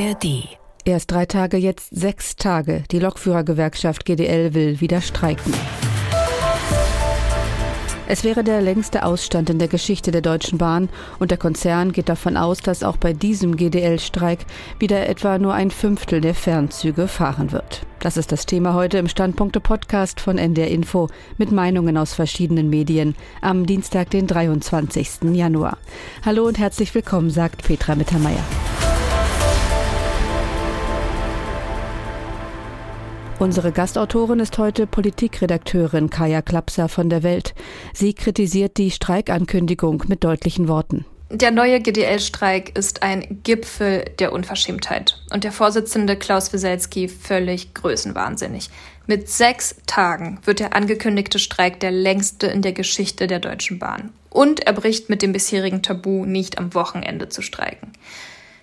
ARD. Erst drei Tage, jetzt sechs Tage. Die Lokführergewerkschaft GDL will wieder streiken. Es wäre der längste Ausstand in der Geschichte der Deutschen Bahn und der Konzern geht davon aus, dass auch bei diesem GDL-Streik wieder etwa nur ein Fünftel der Fernzüge fahren wird. Das ist das Thema heute im Standpunkte-Podcast von NDR Info mit Meinungen aus verschiedenen Medien am Dienstag, den 23. Januar. Hallo und herzlich willkommen, sagt Petra Mittermeier. Unsere Gastautorin ist heute Politikredakteurin Kaya Klapser von der Welt. Sie kritisiert die Streikankündigung mit deutlichen Worten. Der neue GDL-Streik ist ein Gipfel der Unverschämtheit und der Vorsitzende Klaus Wieselski völlig größenwahnsinnig. Mit sechs Tagen wird der angekündigte Streik der längste in der Geschichte der Deutschen Bahn. Und er bricht mit dem bisherigen Tabu, nicht am Wochenende zu streiken.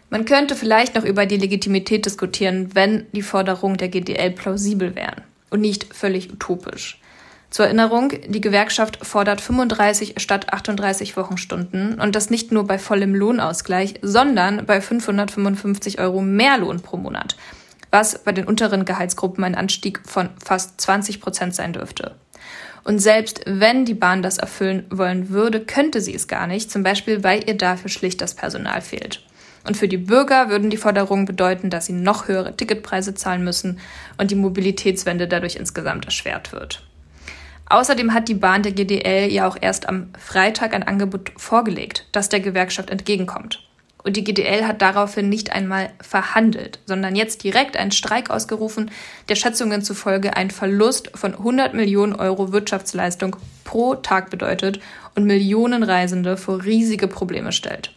Man könnte vielleicht noch über die Legitimität diskutieren, wenn die Forderungen der GDL plausibel wären und nicht völlig utopisch. Zur Erinnerung, die Gewerkschaft fordert 35 statt 38 Wochenstunden und das nicht nur bei vollem Lohnausgleich, sondern bei 555 Euro mehr Lohn pro Monat, was bei den unteren Gehaltsgruppen ein Anstieg von fast 20 Prozent sein dürfte. Und selbst wenn die Bahn das erfüllen wollen würde, könnte sie es gar nicht, zum Beispiel weil ihr dafür schlicht das Personal fehlt. Und für die Bürger würden die Forderungen bedeuten, dass sie noch höhere Ticketpreise zahlen müssen und die Mobilitätswende dadurch insgesamt erschwert wird. Außerdem hat die Bahn der GDL ja auch erst am Freitag ein Angebot vorgelegt, das der Gewerkschaft entgegenkommt. Und die GDL hat daraufhin nicht einmal verhandelt, sondern jetzt direkt einen Streik ausgerufen, der Schätzungen zufolge einen Verlust von 100 Millionen Euro Wirtschaftsleistung pro Tag bedeutet und Millionen Reisende vor riesige Probleme stellt.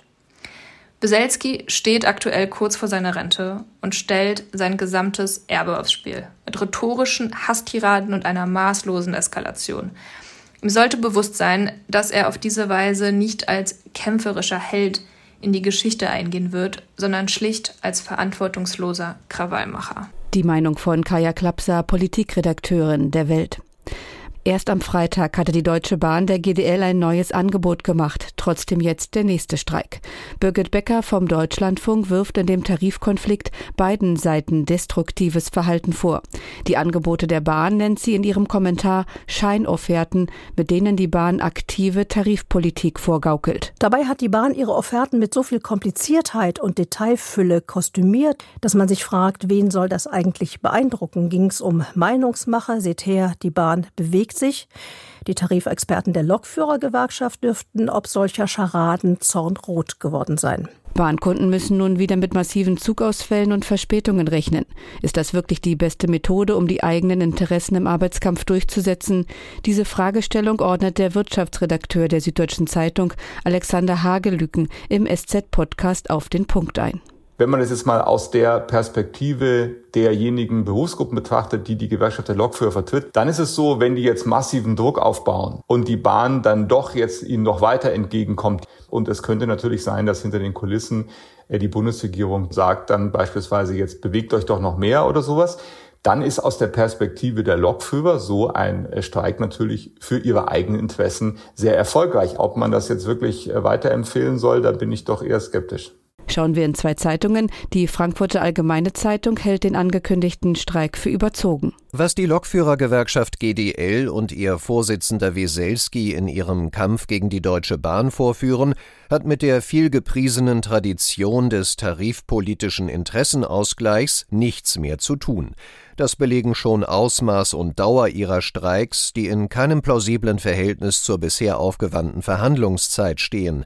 Beselski steht aktuell kurz vor seiner Rente und stellt sein gesamtes Erbe aufs Spiel. Mit rhetorischen Hasstiraden und einer maßlosen Eskalation. Ihm sollte bewusst sein, dass er auf diese Weise nicht als kämpferischer Held in die Geschichte eingehen wird, sondern schlicht als verantwortungsloser Krawallmacher. Die Meinung von Kaya Klapser, Politikredakteurin der Welt. Erst am Freitag hatte die Deutsche Bahn der GDL ein neues Angebot gemacht, trotzdem jetzt der nächste Streik. Birgit Becker vom Deutschlandfunk wirft in dem Tarifkonflikt beiden Seiten destruktives Verhalten vor. Die Angebote der Bahn nennt sie in ihrem Kommentar Scheinofferten, mit denen die Bahn aktive Tarifpolitik vorgaukelt. Dabei hat die Bahn ihre Offerten mit so viel Kompliziertheit und Detailfülle kostümiert, dass man sich fragt, wen soll das eigentlich beeindrucken? Ging es um Meinungsmacher? Seht her, die Bahn bewegt bewegt sich. Die Tarifexperten der Lokführergewerkschaft dürften ob solcher Scharaden zornrot geworden sein. Bahnkunden müssen nun wieder mit massiven Zugausfällen und Verspätungen rechnen. Ist das wirklich die beste Methode, um die eigenen Interessen im Arbeitskampf durchzusetzen? Diese Fragestellung ordnet der Wirtschaftsredakteur der Süddeutschen Zeitung Alexander Hagelüken im SZ-Podcast auf den Punkt ein. Wenn man es jetzt mal aus der Perspektive derjenigen Berufsgruppen betrachtet, die die Gewerkschaft der Lokführer vertritt, dann ist es so, wenn die jetzt massiven Druck aufbauen und die Bahn dann doch jetzt ihnen noch weiter entgegenkommt. Und es könnte natürlich sein, dass hinter den Kulissen äh, die Bundesregierung sagt dann beispielsweise jetzt bewegt euch doch noch mehr oder sowas. Dann ist aus der Perspektive der Lokführer so ein äh, Streik natürlich für ihre eigenen Interessen sehr erfolgreich. Ob man das jetzt wirklich äh, weiterempfehlen soll, da bin ich doch eher skeptisch. Schauen wir in zwei Zeitungen. Die Frankfurter Allgemeine Zeitung hält den angekündigten Streik für überzogen. Was die Lokführergewerkschaft GDL und ihr Vorsitzender Wieselski in ihrem Kampf gegen die Deutsche Bahn vorführen, hat mit der viel gepriesenen Tradition des tarifpolitischen Interessenausgleichs nichts mehr zu tun. Das belegen schon Ausmaß und Dauer ihrer Streiks, die in keinem plausiblen Verhältnis zur bisher aufgewandten Verhandlungszeit stehen.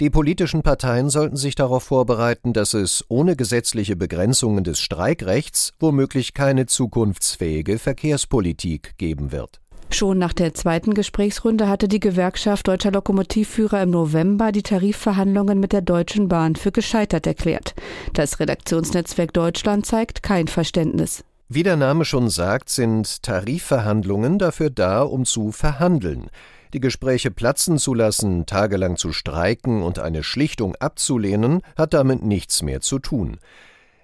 Die politischen Parteien sollten sich darauf vorbereiten, dass es ohne gesetzliche Begrenzungen des Streikrechts womöglich keine zukunftsfähige Verkehrspolitik geben wird. Schon nach der zweiten Gesprächsrunde hatte die Gewerkschaft Deutscher Lokomotivführer im November die Tarifverhandlungen mit der Deutschen Bahn für gescheitert erklärt. Das Redaktionsnetzwerk Deutschland zeigt kein Verständnis. Wie der Name schon sagt, sind Tarifverhandlungen dafür da, um zu verhandeln. Die Gespräche platzen zu lassen, tagelang zu streiken und eine Schlichtung abzulehnen, hat damit nichts mehr zu tun.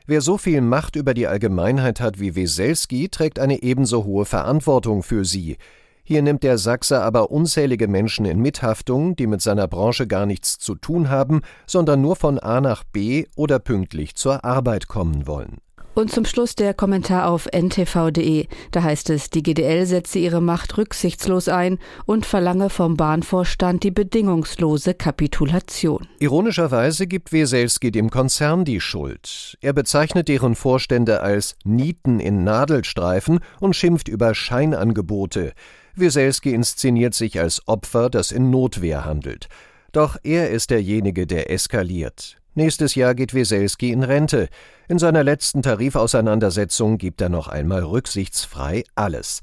Wer so viel Macht über die Allgemeinheit hat wie Weselski, trägt eine ebenso hohe Verantwortung für sie. Hier nimmt der Sachse aber unzählige Menschen in Mithaftung, die mit seiner Branche gar nichts zu tun haben, sondern nur von A nach B oder pünktlich zur Arbeit kommen wollen. Und zum Schluss der Kommentar auf ntv.de. Da heißt es, die GDL setze ihre Macht rücksichtslos ein und verlange vom Bahnvorstand die bedingungslose Kapitulation. Ironischerweise gibt Weselski dem Konzern die Schuld. Er bezeichnet deren Vorstände als Nieten in Nadelstreifen und schimpft über Scheinangebote. Weselski inszeniert sich als Opfer, das in Notwehr handelt. Doch er ist derjenige, der eskaliert. Nächstes Jahr geht Weselski in Rente. In seiner letzten Tarifauseinandersetzung gibt er noch einmal rücksichtsfrei alles.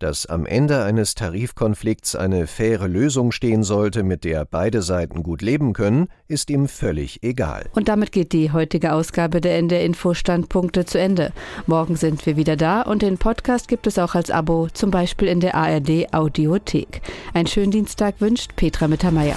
Dass am Ende eines Tarifkonflikts eine faire Lösung stehen sollte, mit der beide Seiten gut leben können, ist ihm völlig egal. Und damit geht die heutige Ausgabe der NDR Info Standpunkte zu Ende. Morgen sind wir wieder da und den Podcast gibt es auch als Abo, zum Beispiel in der ARD Audiothek. Einen schönen Dienstag wünscht Petra Mittermeier.